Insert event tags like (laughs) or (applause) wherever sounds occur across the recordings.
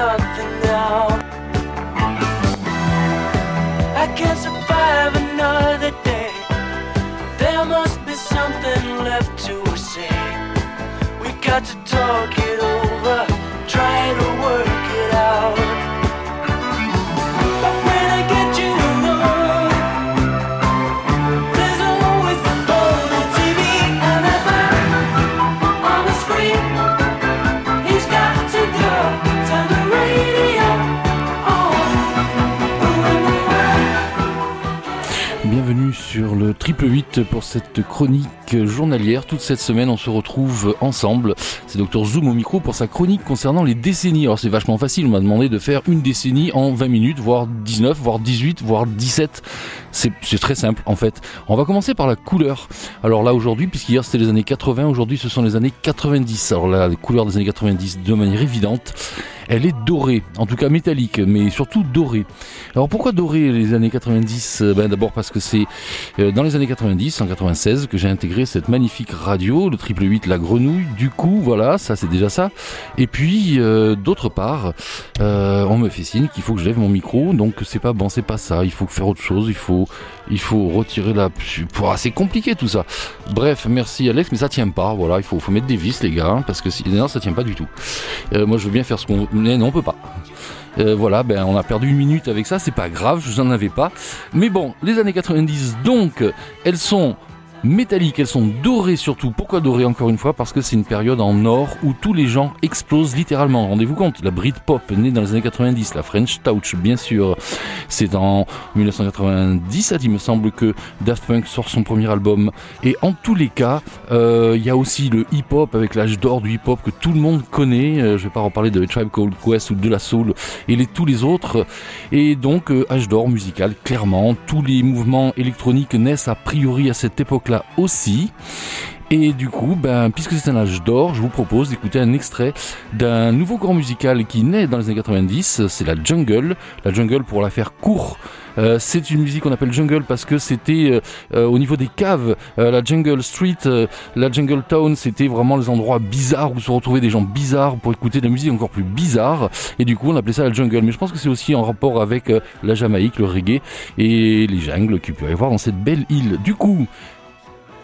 nothing now. I can't survive another day. There must be something left to say. We got to talk. Bienvenue sur le triple 8 pour cette chronique journalière. Toute cette semaine, on se retrouve ensemble. C'est Dr Zoom au micro pour sa chronique concernant les décennies. Alors c'est vachement facile, on m'a demandé de faire une décennie en 20 minutes, voire 19, voire 18, voire 17. C'est très simple en fait. On va commencer par la couleur. Alors là aujourd'hui, puisqu'hier c'était les années 80, aujourd'hui ce sont les années 90. Alors là, les couleurs des années 90 de manière évidente. Elle est dorée, en tout cas métallique, mais surtout dorée. Alors pourquoi dorée les années 90 Euh, ben, D'abord parce que c'est euh, dans les années 90, en 96, que j'ai intégré cette magnifique radio, le triple 8 La Grenouille. Du coup, voilà, ça c'est déjà ça. Et puis, euh, d'autre part, euh, on me fait signe qu'il faut que je lève mon micro, donc c'est pas bon, c'est pas ça. Il faut faire autre chose, il faut, il faut retirer la... Pouah, C'est compliqué tout ça. Bref, merci Alex, mais ça tient pas. Voilà, il faut, faut mettre des vis les gars, hein, parce que sinon ça tient pas du tout. Euh, moi je veux bien faire ce qu'on... Mais non, on peut pas. Voilà, ben on a perdu une minute avec ça, c'est pas grave, je n'en avais pas. Mais bon, les années 90, donc, elles sont métalliques, elles sont dorées surtout. Pourquoi dorées encore une fois? Parce que c'est une période en or où tous les gens explosent littéralement. Rendez-vous compte, la Britpop née dans les années 90, la French Touch bien sûr. C'est en 1997, il me semble que Daft Punk sort son premier album. Et en tous les cas, euh, il y a aussi le hip-hop avec l'âge d'or du hip-hop que tout le monde connaît. Euh, je vais pas reparler de Tribe Called Quest ou de la Soul et tous les autres. Et donc, euh, âge d'or musical, clairement. Tous les mouvements électroniques naissent a priori à cette époque-là aussi. Et du coup, ben, puisque c'est un âge d'or, je vous propose d'écouter un extrait d'un nouveau courant musical qui naît dans les années 90. C'est la jungle. La jungle, pour la faire court, euh, c'est une musique qu'on appelle jungle parce que c'était euh, euh, au niveau des caves, la jungle street, la jungle town, c'était vraiment les endroits bizarres où se retrouvaient des gens bizarres pour écouter de la musique encore plus bizarre. Et du coup, on appelait ça la jungle. Mais je pense que c'est aussi en rapport avec la Jamaïque, le reggae et les jungles qu'il peut y avoir dans cette belle île. Du coup,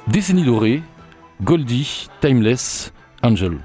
décennie dorée, Goldie, Timeless, Angel.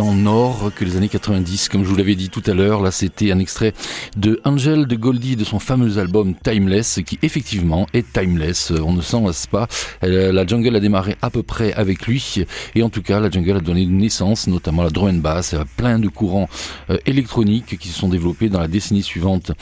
En or que les années 90. Comme je vous l'avais dit tout à l'heure, là c'était un extrait de Angel de Goldie de son fameux album Timeless, qui effectivement est timeless. On ne s'en lasse pas. La jungle a démarré à peu près avec lui, et en tout cas la jungle a donné naissance, notamment la drum and bass, à plein de courants euh, électroniques qui se sont développés dans la décennie suivante.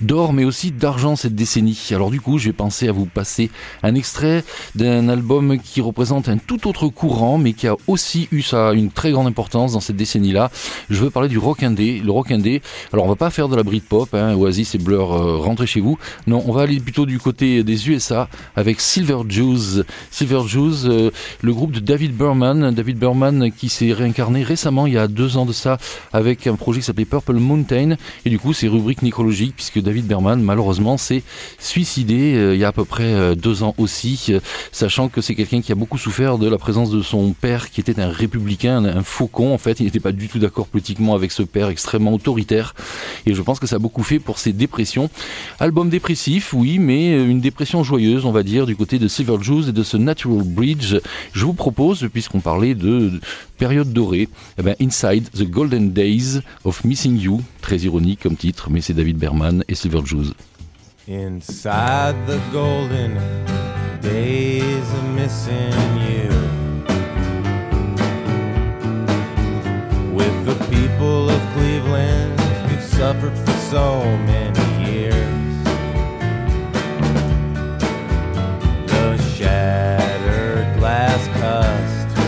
D'or, mais aussi d'argent cette décennie. Alors du coup, j'ai pensé à vous passer un extrait d'un album qui représente un tout autre courant, mais qui a aussi eu sa, une très grande importance dans cette décennie-là. Je veux parler du rock indé. Le rock indé, alors on va pas faire de la Britpop, hein, Oasis et Blur, euh, rentrez chez vous. Non, on va aller plutôt du côté des USA avec Silver Jews. Silver Jews, euh, le groupe de David Berman. David Berman qui s'est réincarné récemment, il y a deux ans de ça, avec un projet qui s'appelait Purple Mountain. Et du coup, c'est rubrique nécrologique, puisque David Berman, malheureusement, s'est suicidé euh, il y a à peu près deux ans aussi, sachant que c'est quelqu'un qui a beaucoup souffert de la présence de son père, qui était un républicain, un faucon en fait. Il n'était pas du tout d'accord politiquement avec ce père extrêmement autoritaire. Et je pense que ça a beaucoup fait pour ses dépressions. Album dépressif, oui, mais une dépression joyeuse, on va dire, du côté de Silver Jews et de ce Natural Bridge. Je vous propose, puisqu'on parlait de période dorée, eh ben, Inside the Golden Days of Missing You, très ironique comme titre, mais c'est David Berman et Silver Jews. Inside the golden days of missing you. People of Cleveland who've suffered for so many years. The shattered glass cussed,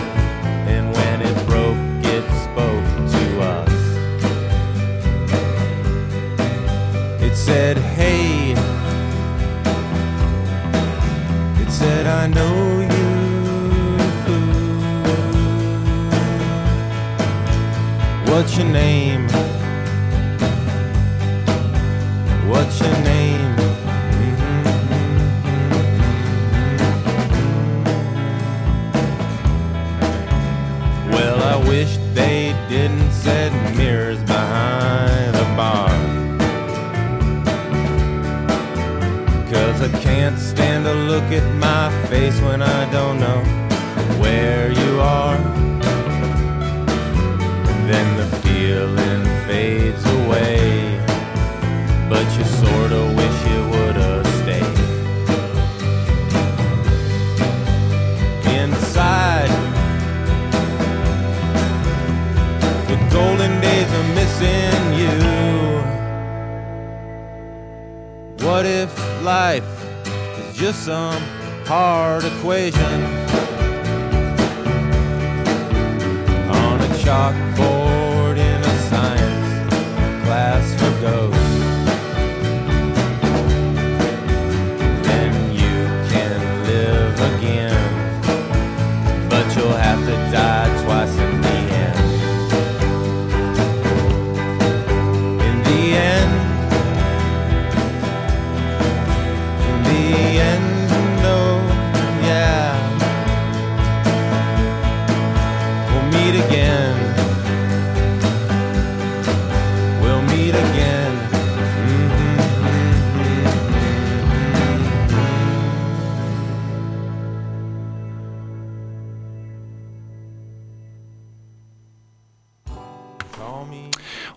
and when it broke, it spoke to us. It said, Hey, it said, I know What's your name? What's your name? Mm-hmm. Well, I wish they didn't set mirrors behind the bar. Cause I can't stand to look at my face when I don't know where you are. Then the feeling fades away, but you sorta wish you would've stayed. Inside, the golden days are missing you. What if life is just some hard equation on a chalkboard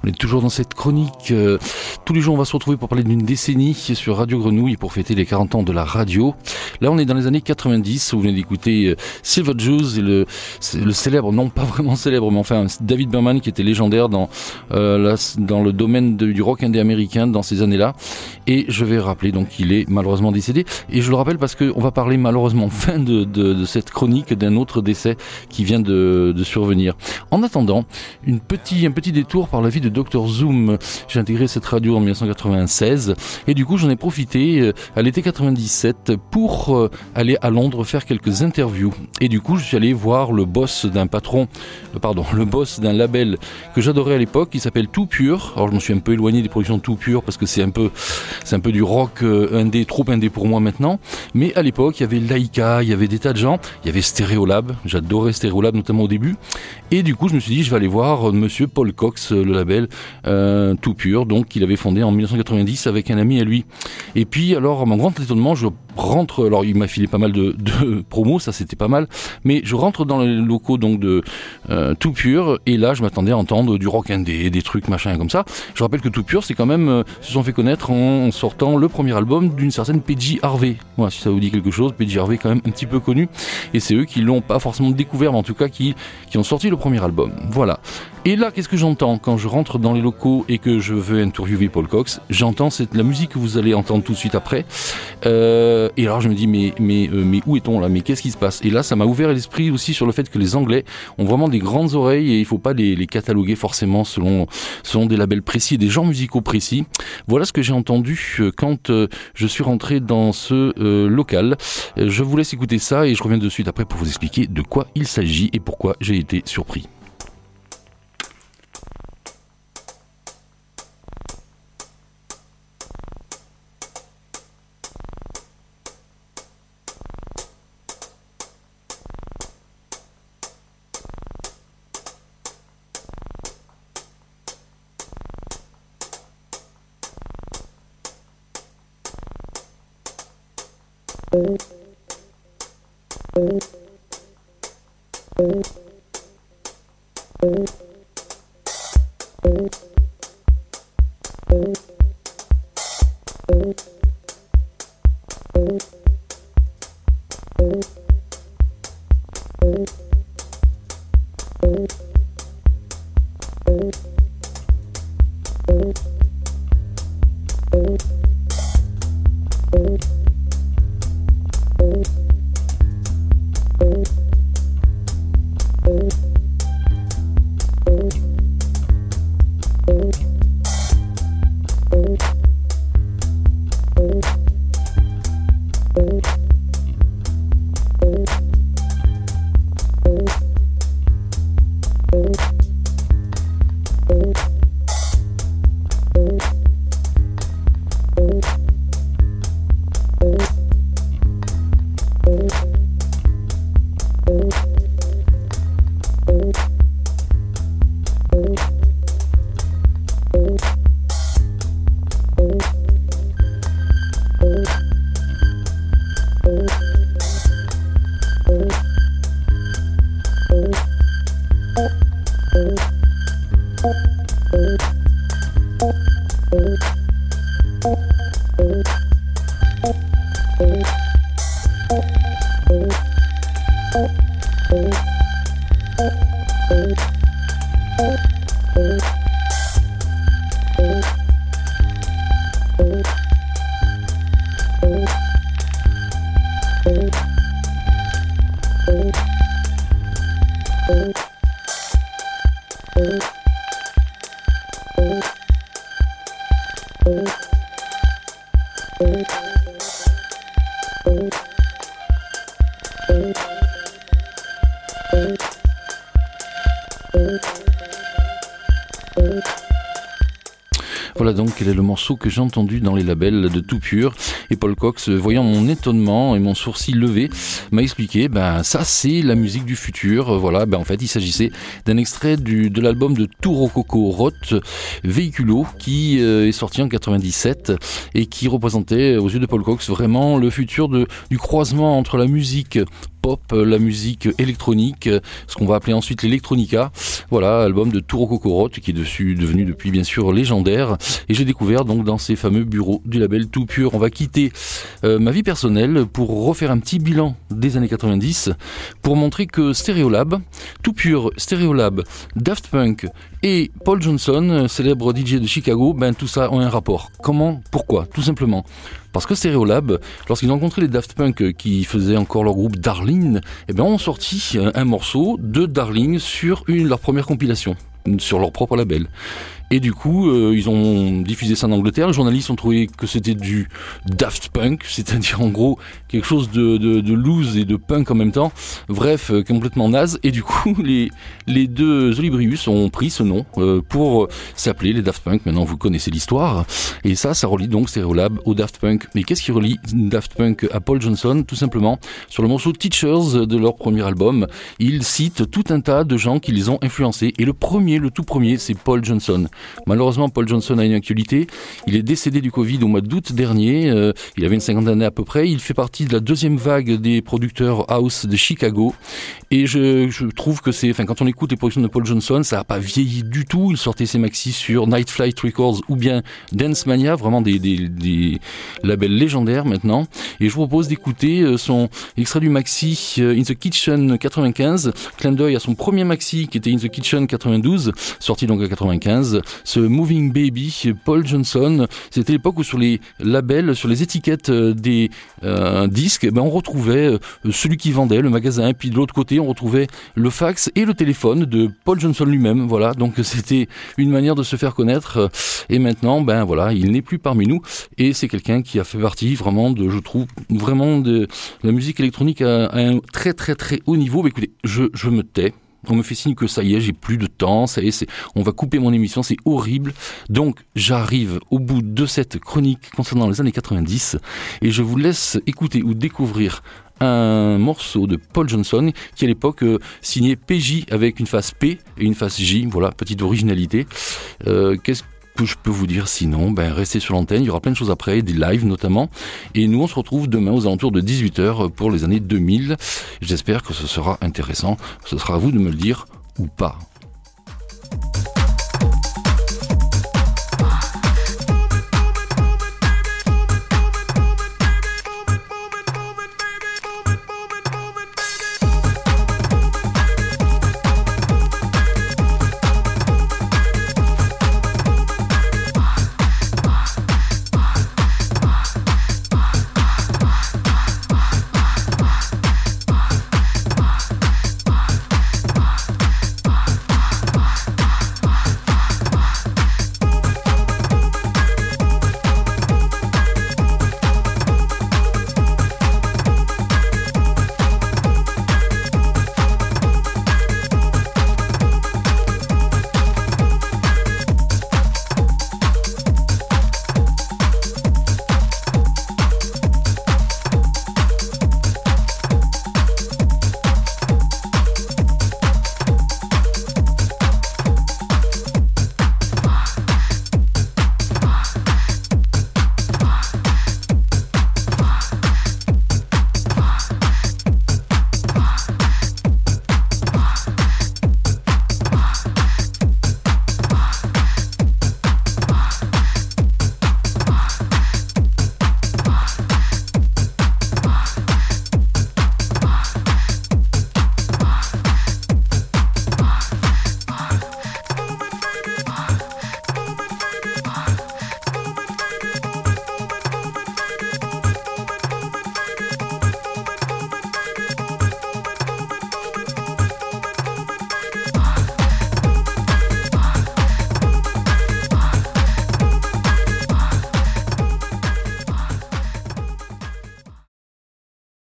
On est toujours dans cette chronique. euh, tous les jours, on va se retrouver pour parler d'une décennie sur Radio Grenouille pour fêter les 40 ans de la radio. Là, on est dans les années 90. Vous venez d'écouter euh, Silver Jews et le, le célèbre, non pas (laughs) vraiment célèbre, mais enfin David Berman qui était légendaire dans euh, dans le domaine du rock indé américain dans ces années-là. Et je vais rappeler donc qu'il est malheureusement décédé. Et je le rappelle parce qu'on va parler malheureusement (laughs) fin de, de, de cette chronique d'un autre décès qui vient de, de survenir. En attendant, une petit, un petit détour par la vie de Dr Zoom. J'ai intégré cette radio en 1996 et du coup j'en ai profité euh, à l'été 97 pour euh, aller à Londres faire quelques interviews. Et du coup je suis allé voir le boss d'un patron, euh, pardon, (laughs) le boss d'un label que j'adorais à l'époque qui s'appelle Tout Pur. Alors je me suis un peu éloigné des productions Tout Pur parce que c'est un peu, c'est un peu du rock indé, trop indé pour moi maintenant. Mais à l'époque il y avait Laika, il y avait des tas de gens, il y avait Stereolab, j'adorais Stereolab notamment au début. Et du coup je me suis dit je vais aller voir Monsieur Paul Cox, le label euh, Tout Pur, donc qu'il avait fondé en 1990 avec un ami à lui. Et puis alors, à mon grand étonnement, je rentre, alors il m'a filé pas mal de, promos, ça c'était pas mal, mais je rentre dans les locaux donc de euh, Tout Pur, et là je m'attendais à entendre du rock indé, des trucs machin comme ça. Je rappelle que Tout Pur, c'est quand même, euh, se sont fait connaître en sortant le premier album d'une certaine PJ Harvey. Voilà, si ça vous dit quelque chose, PJ Harvey quand même un petit peu connu, et c'est eux qui l'ont pas forcément découvert, mais en tout cas qui ont sorti le premier album. Voilà. Et là, qu'est-ce que j'entends quand je rentre dans les locaux et que je veux interviewer Paul Cox? J'entends c'est la musique que vous allez entendre tout de suite après. Euh, et alors je me dis mais mais euh, mais où est-on là? Mais qu'est-ce qui se passe? Et là, ça m'a ouvert l'esprit aussi sur le fait que les Anglais ont vraiment des grandes oreilles et il faut pas les, cataloguer forcément selon selon des labels précis, et des genres musicaux précis. Voilà ce que j'ai entendu euh, quand euh, je suis rentré dans ce local. Je vous laisse écouter ça et je reviens de suite après pour vous expliquer de quoi il s'agit et pourquoi j'ai été surpris. Voilà que j'ai entendu dans les labels de Tout Pur. Et Paul Cox, voyant mon étonnement et mon sourcil levé, m'a expliqué, ben ça c'est la musique du futur. Voilà, ben en fait il s'agissait d'un extrait du, de l'album de Tout Rococo Roth, Véhiculo, qui euh, est sorti en 97 et qui représentait aux yeux de Paul Cox vraiment le futur de, du croisement entre la musique pop, euh, la musique électronique, euh, ce qu'on va appeler ensuite l'électronica. Voilà, album de Touro Kokoroth qui est devenu depuis bien sûr légendaire. Et j'ai découvert donc dans ces fameux bureaux du label Tout Pur. On va quitter euh, ma vie personnelle pour refaire un petit bilan des années 90 pour montrer que Stereolab, Tout Pur, Stereolab, Daft Punk et Paul Johnson, célèbre DJ de Chicago, ben tout ça ont un rapport. Comment? Pourquoi? Tout simplement. Parce que Stereolab, lorsqu'ils ont rencontré les Daft Punk qui faisaient encore leur groupe Darling, eh bien, ont sorti un, un morceau de Darling sur une, leur première compilation, sur leur propre label. Et du coup, euh, ils ont diffusé ça en Angleterre. Les journalistes ont trouvé que c'était du Daft Punk, (laughs) c'est-à-dire en gros quelque chose de, de, de loose et de punk en même temps. Bref, euh, complètement naze. Et du coup, (laughs) les, les deux Olibrius ont pris ce nom euh, pour s'appeler les Daft Punk. Maintenant, vous connaissez l'histoire. Et ça, ça relie donc Stereolab au Daft Punk. Mais qu'est-ce qui relie Daft Punk à Paul Johnson? Tout simplement, sur le morceau Teachers de leur premier album, ils citent tout un tas de gens qui les ont influencés. Et le premier, le tout premier, c'est Paul Johnson. Malheureusement, Paul Johnson a une actualité. Il est décédé du Covid au mois d'août dernier. Euh, il avait une cinquantaine d'années à peu près. Il fait partie de la deuxième vague des producteurs house de Chicago. Et je, trouve que c'est, enfin, quand on écoute les productions de Paul Johnson, ça n'a pas vieilli du tout. Il sortait ses maxis sur Night Flight Records ou bien Dance Mania, vraiment des labels légendaires maintenant. Et je vous propose d'écouter euh, son extrait du maxi euh, In the Kitchen 95, clin d'œil à son premier maxi qui était In the Kitchen 92, sorti donc en 95. Ce Moving Baby, Paul Johnson, c'était l'époque où sur les labels, sur les étiquettes euh, des euh, disques, eh ben on retrouvait euh, celui qui vendait, le magasin, puis de l'autre côté on retrouvait le fax et le téléphone de Paul Johnson lui-même. Voilà, donc c'était une manière de se faire connaître. Et maintenant, ben voilà, il n'est plus parmi nous. Et c'est quelqu'un qui a fait partie vraiment de, je trouve, vraiment de la musique électronique à, un très très très haut niveau. Mais écoutez, je, je me tais. On me fait signe que ça y est, j'ai plus de temps, ça y est, on va couper mon émission, c'est horrible. Donc, j'arrive au bout de cette chronique concernant les années 90 et je vous laisse écouter ou découvrir un morceau de Paul Johnson qui à l'époque euh, signait PJ avec une face P et une face J. Voilà, petite originalité. Euh, qu'est-ce que je peux vous dire sinon ben, Restez sur l'antenne, il y aura plein de choses après, des lives notamment. Et nous, on se retrouve demain aux alentours de 18h pour les années 2000. J'espère que ce sera intéressant. Ce sera à vous de me le dire ou pas.